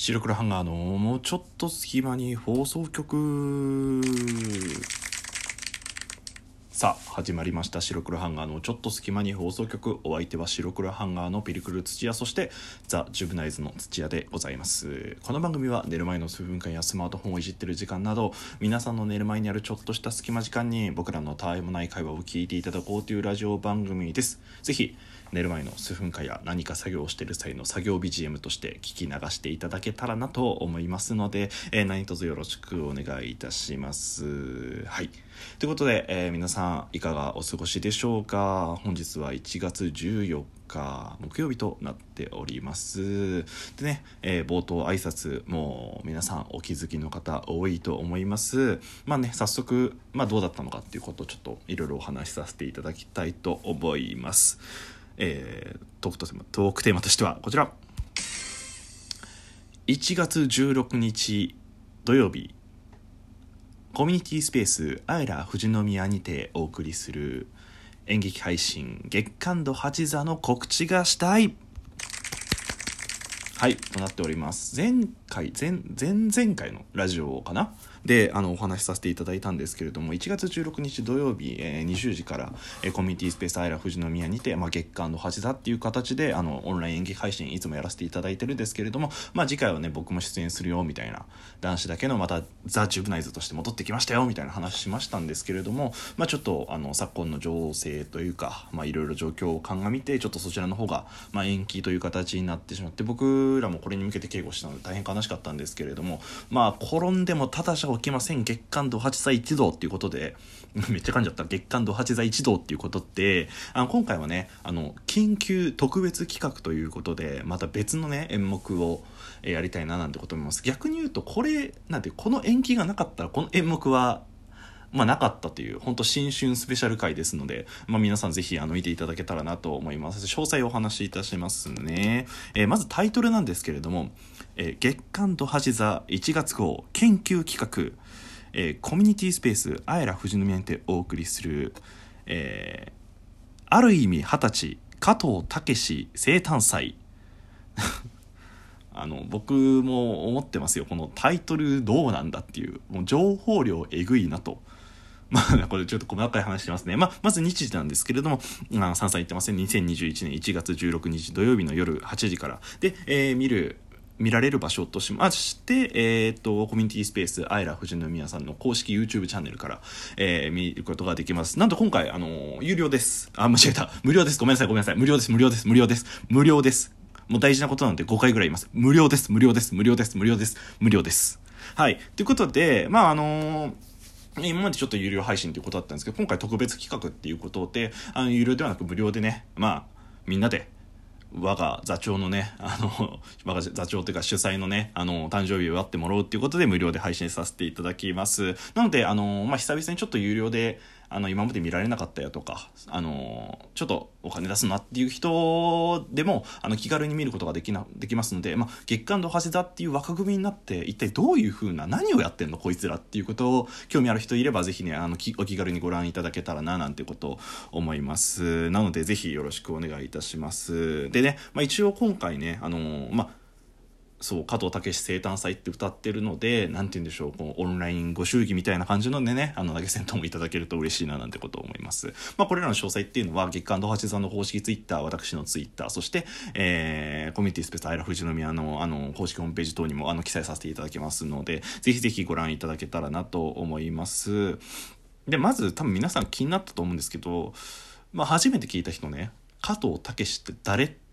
白黒ハンガーのもうちょっと隙間に放送局さあ始まりました。白黒ハンガーのちょっと隙間に放送局。お相手は白黒ハンガーのピリクル土屋。そしてザ・ジュブナイズの土屋でございます。この番組は寝る前の数分間やスマートフォンをいじってる時間など皆さんの寝る前にあるちょっとした隙間時間に僕らのたわいもない会話を聞いていただこうというラジオ番組です。ぜひ寝る前の数分間や何か作業をしている際の作業 BGM として聞き流していただけたらなと思いますので、えー、何卒よろしくお願いいたします。はい。ということで、えー、皆さんいかがお過ごしでしょうか？本日は1月14日木曜日となっております。でね、えー、冒頭挨拶もう皆さんお気づきの方多いと思います。まあね早速、まあ、どうだったのかっていうことをちょっといろいろお話しさせていただきたいと思います。えー、トークトークテーマとしてはこちら。1月16日土曜日コミュニティスペースアイラ富士宮にてお送りする演劇配信月刊度8座の告知がしたい。はいとなっております。前回前前々回のラジオかな？であのお話しさせていただいたんですけれども1月16日土曜日、えー、20時から、えー、コミュニティスペースアイラ富士宮にて、まあ、月間の橋座っていう形であのオンライン演劇配信いつもやらせていただいてるんですけれども、まあ、次回はね僕も出演するよみたいな男子だけのまたザ・チューブナイズとして戻ってきましたよみたいな話しましたんですけれども、まあ、ちょっとあの昨今の情勢というかいろいろ状況を鑑みてちょっとそちらの方が、まあ、延期という形になってしまって僕らもこれに向けて警護したので大変悲しかったんですけれどもまあ転んでもただじゃ起きません月刊度八座一同っていうことで、めっちゃ噛んじゃった月刊度八座一同っていうことって、あの今回はね、あの、緊急特別企画ということで、また別のね、演目を、やりたいななんてこと思います。逆に言うと、これ、なんて、この延期がなかったら、この演目は、まあ、なかったという、本当新春スペシャル回ですので、まあ、皆さんぜひあの見ていただけたらなと思います。詳細お話しいたしますね。えー、まずタイトルなんですけれども、えー、月刊と橋座1月号研究企画、えー、コミュニティスペースあえら富士宮にてお送りする、えー、ある意味二十歳加藤武生誕祭 あの僕も思ってますよこのタイトルどうなんだっていうもう情報量えぐいなと。まあ、これちょっと細かい話してますね。まあ、まず日時なんですけれども、まあ、3歳言ってません。2021年1月16日土曜日の夜8時から。で、えー、見る見られる場所としまして、えっ、と、コミュニティスペース、アイラ富士宮さんの公式 YouTube チャンネルから、えー、見ることができます。なんと今回、あの有料です。あ、間違えた。無料です。ごめんなさい、ごめんなさい。無料です、無料です、無料です。無料です。もう大事なことなんで5回ぐらい言います。無料です、無料です、無料です、無料です、無料です。はい。ということで、まあ、あの今までちょっと有料配信ということだったんですけど、今回特別企画っていうことで、あの、有料ではなく無料でね、まあ、みんなで我が座長のね、あの、我が座長というか主催のね、あの、誕生日を祝ってもらおうっていうことで無料で配信させていただきます。なので、あの、まあ、久々にちょっと有料で、あの今まで見られなかったよとかあのちょっとお金出すなっていう人でもあの気軽に見ることができなできますので、まあ、月刊ドハゼ座っていう枠組みになって一体どういうふうな何をやってんのこいつらっていうことを興味ある人いればぜひねあのお気軽にご覧いただけたらななんてことを思います。なのでぜひよろしくお願いいたします。でね、まあ、一応今回ねあのまあそう加藤武生誕祭って歌ってるので何て言うんでしょうこのオンラインご祝儀みたいな感じのでねあの投げ銭等もいただけると嬉しいななんてことを思います。まあこれらの詳細っていうのは月刊ドハチさんの公式ツイッター私のツイッターそして、えー、コミュニティスペースアイラ富士宮のあの公式ホームページ等にもあの記載させていただきますのでぜひぜひご覧いただけたらなと思います。でまず多分皆さん気になったと思うんですけど、まあ、初めて聞いた人ね加藤武って誰って、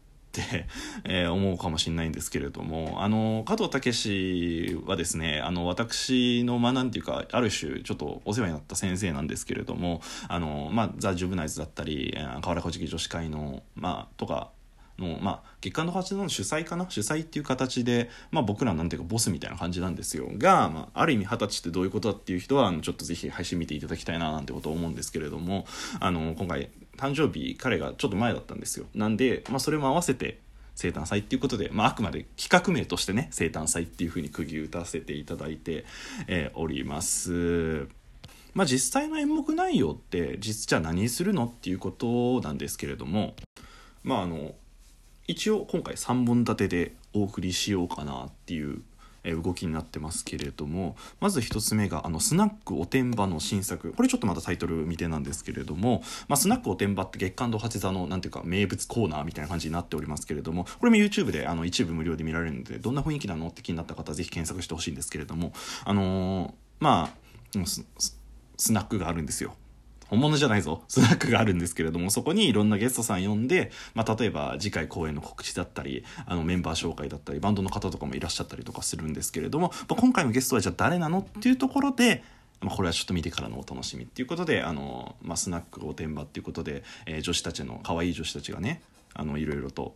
え、思うかもしれないんですけれどもあの加藤武はですねあの私のまあなんていうかある種ちょっとお世話になった先生なんですけれどもあの、まあ、ザ・ジュブナイズだったり河原小敷女子会の、まあ、とかの、まあ、月刊の八の主催かな？主催っていう形で、まあ、僕らなんていうかボスみたいな感じなんですよ。が、まあ、ある意味二十歳ってどういうことだっていう人はちょっとぜひ配信見ていただきたいななんてことを思うんですけれどもあの今回誕生日彼がちょっと前だったんですよなんで、まあ、それも合わせて生誕祭っていうことで、まあ、あくまで企画名としてね生誕祭っていうふうに釘打たせていただいて、えー、おります。まあ、実際の演目内容って実じゃ何するのっていうことなんですけれどもまああの一応今回3本立てでお送りしようかなっていう動きになってますけれどもまず1つ目があのスナックおてんばの新作。これちょっとまだタイトル未定なんですけれども、まあ、スナックおてんばって月刊堂八座のなんていうか名物コーナーみたいな感じになっておりますけれどもこれも YouTube であの一部無料で見られるのでどんな雰囲気なのって気になった方はぜひ検索してほしいんですけれどもあのー、まあスナックがあるんですよ。本物じゃないぞ。スナックがあるんですけれどもそこにいろんなゲストさん呼んで、まあ、例えば次回公演の告知だったりあのメンバー紹介だったりバンドの方とかもいらっしゃったりとかするんですけれども、まあ、今回のゲストはじゃあ誰なのっていうところでまあ、これはちょっと見てからのお楽しみっていうことであの、まあ、スナック御殿場っていうことで、えー、女子たちの可愛い女子たちがねあのいろいろと、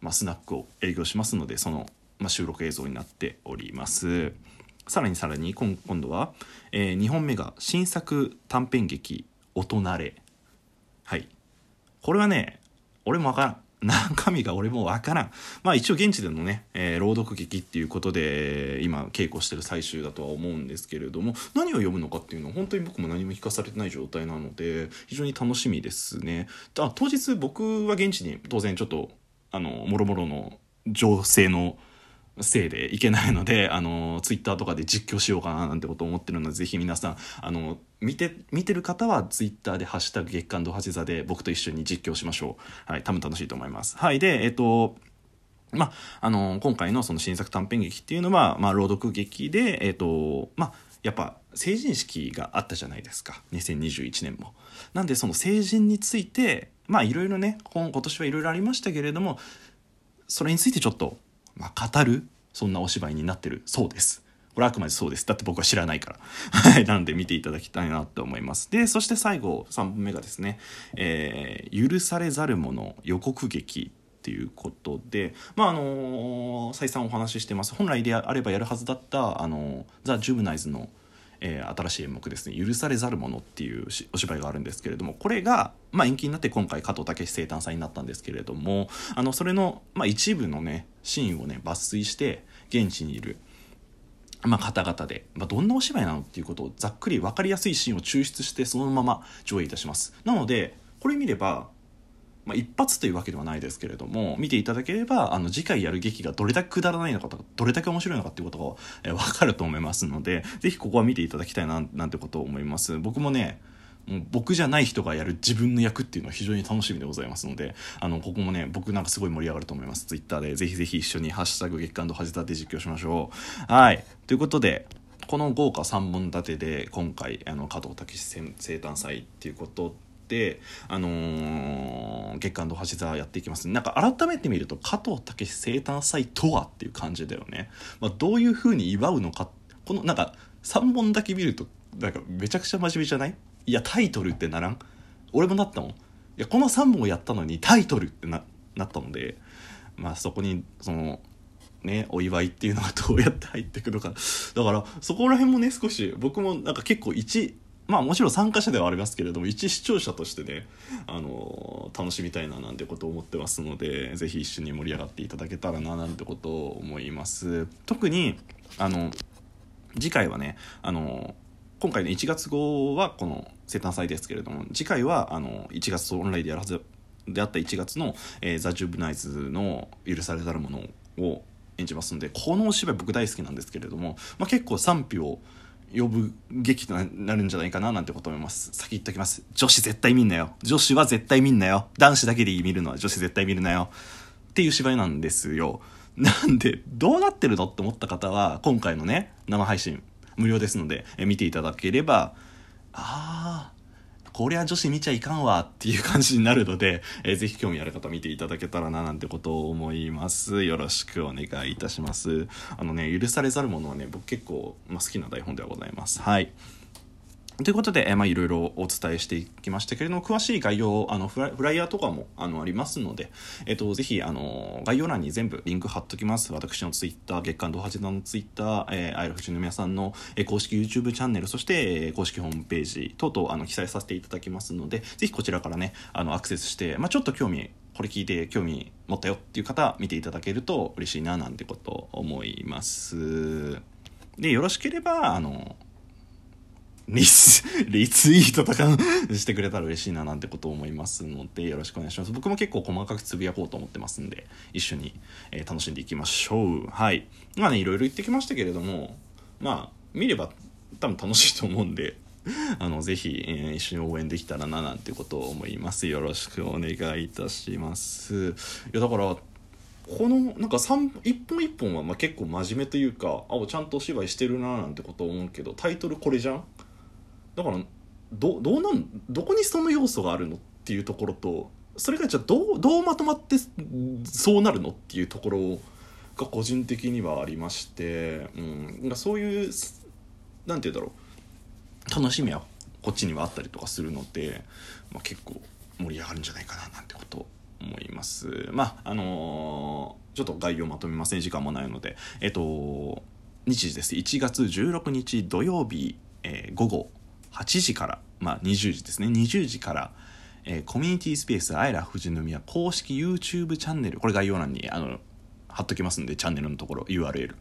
まあ、スナックを営業しますのでその、まあ、収録映像になっております。さらにさらに今今度は、えー、2本目が新作短編劇「お隣」はい。これはね俺もわからん。中身が俺もわからん。まあ一応現地でのね、えー、朗読劇っていうことで今稽古してる最終だとは思うんですけれども何を読むのかっていうのは本当に僕も何も聞かされてない状態なので非常に楽しみですね。あ当日僕は現地に当然ちょっとあのもろもろの情勢のせいでいけないので、あの、ツイッターとかで実況しようかななんてことを思ってるので、ぜひ皆さん、あの、見て、見てる方はツイッターでハッシュタグ月刊ドハチ座で僕と一緒に実況しましょう。はい、多分楽しいと思います。はい、で、えっと、まあ、の、今回のその新作短編劇っていうのは、まあ、朗読劇で、えっと、ま、やっぱ成人式があったじゃないですか。2021年も。なんで、その成人について、まあ、いろいろね、今年はいろいろありましたけれども、それについてちょっとまあ、語るそんなお芝居になってるそうです。これあくまでそうです。だって僕は知らないから。はい。なんで見ていただきたいなと思います。で、そして最後、3本目がですね、えー、許されざる者予告劇っていうことで、まああのー、再三お話ししてます。本来であればやるはずだった、あのー、ザ・ジュブナイズのえー、新しい演目ですね「許されざる者」っていうお芝居があるんですけれどもこれが、まあ、延期になって今回加藤武生誕祭になったんですけれどもあのそれの、まあ、一部のねシーンをね抜粋して現地にいる。まあ、方々で、まあ、どんなお芝居なのっていうことをざっくり分かりやすいシーンを抽出してそのまま上映いたしますなのでこれ見ればまあ、一発というわけではないですけれども見ていただければあの次回やる劇がどれだけくだらないのかとかどれだけ面白いのかっていうことが、え分かると思いますので是非ここは見ていただきたいななんてことを思います。僕もねもう僕じゃない人がやる自分の役っていうのは非常に楽しみでございますのであのここもね僕なんかすごい盛り上がると思います。ツイッターでぜひぜひ一緒に「ハッシュタグ月刊と恥じたて実況しましょう。はい。ということでこの豪華3本立てで今回あの加藤武生誕祭っていうことであのー、月刊の橋座やっていきます。なんか改めて見ると加藤武生誕祭とはっていう感じだよね、まあ、どういう風に祝うのか。このなんか3本だけ見るとなんかめちゃくちゃ真面目じゃない？いやタイトルってならん？俺もなったもん。いやこの3本をやったのにタイトルってななったので。まあそこにそのね、お祝いっていうのがどうやって入ってくるか。だからそこら辺もね少し僕もなんか結構一まあもちろん参加者ではありますけれども一視聴者としてね、あの楽しみたいななんてことを思ってますので是非一緒に盛り上がっていただけたらななんてことを思います。特にあの次回はねあの今回の1月号はこの生誕祭ですけれども次回はあの1月オンラインでやるはずであった1月の、えー、ザ・ジュブナイズの許されざるものを演じますのでこのお芝居僕大好きなんですけれども、まあ、結構賛否を呼ぶ劇となるんじゃないかななんてこと思います。先言っときます。女子絶対見んなよ。女子は絶対見んなよ。男子だけで見るのは女子絶対見るなよ。っていう芝居なんですよ。なんで、どうなってるのって思った方は、今回のね、生配信、無料ですので、え見ていただければ、ああ、こりゃ女子見ちゃいかんわっていう感じになるので、えー、ぜひ興味ある方見ていただけたらななんてことを思います。よろしくお願いいたします。あのね、許されざるものはね、僕結構、まあ、好きな台本ではございます。はい。ということで、えまあ、いろいろお伝えしていきましたけれども、詳しい概要、あのフラフライヤーとかもあのありますので、えっと、ぜひ、あの、概要欄に全部リンク貼っときます。私のツイッター、月刊ドハジダのツイッター、えー、アイラフジの皆さんの、えー、公式 YouTube チャンネル、そして、えー、公式ホームページ等々、あの、記載させていただきますので、ぜひこちらからね、あの、アクセスして、まあ、ちょっと興味、これ聞いて興味持ったよっていう方、見ていただけると嬉しいな、なんてこと思います。で、よろしければ、あの、リツリツイートとかしてくれたら嬉しいななんてことを思いますのでよろしくお願いします。僕も結構細かくつぶやこうと思ってますんで一緒に、えー、楽しんでいきましょう。はい。まあねいろいろ言ってきましたけれどもまあ見れば多分楽しいと思うんで あのぜひ、えー、一緒に応援できたらななんてことを思います。よろしくお願いいたします。いやだからこのなんか一本一本はま結構真面目というかあちゃんとお芝居してるななんてことを思うけどタイトルこれじゃん？だからどどうなんどこにその要素があるのっていうところとそれがじゃあどうどうまとまってそうなるのっていうところが個人的にはありまして、うん、そういうなんて言うんだろう。楽しみはこっちにはあったりとかするので、まあ、結構盛り上がるんじゃないかななんてこと思います。まああのー、ちょっと概要まとめません。時間もないので。えっと日時です。1月16日土曜日、えー、午後8時からまあ20時ですね。20時からえー、コミュニティスペースあいら富士宮公式 YouTube チャンネルこれ概要欄にあの貼っときますんでチャンネルのところ URL、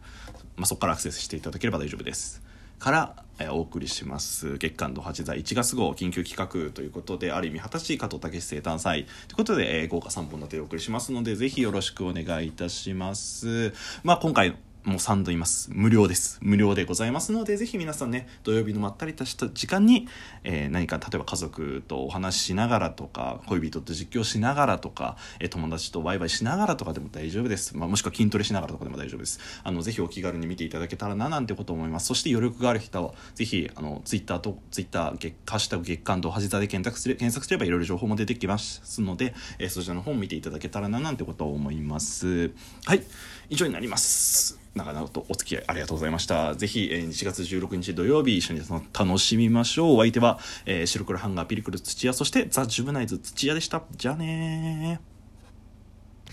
まあ、そこからアクセスしていただければ大丈夫です。からえお送りします。月刊度八座1月号緊急企画ということである意味二十歳加藤武生誕祭。ということで、えー、豪華3本立てでお送りしますのでぜひよろしくお願いいたします。まあ今回もう3度います。無料です。無料でございますので、ぜひ皆さんね、土曜日のまったりとした時間に、えー、何か、例えば家族とお話ししながらとか、恋人と実況しながらとか、えー、友達とワイワイしながらとかでも大丈夫です。まあ、もしくは筋トレしながらとかでも大丈夫です。あの、ぜひお気軽に見ていただけたらな、なんてこと思います。そして余力がある人は、ぜひ、あの、ツイッターと、ツイッター、月、ハッシュタグ月間とはじ座で検索すれ検索すればいろいろ情報も出てきますので、えー、そちらの方を見ていただけたらな、なんてことを思います。はい。以上になります。長々とお付き合いありがとうございました。ぜひ、えー、1月16日土曜日一緒に楽しみましょう。お相手は、えー、白黒ハンガーピリクル土屋、そしてザ・ジュブナイズ土屋でした。じゃあねー。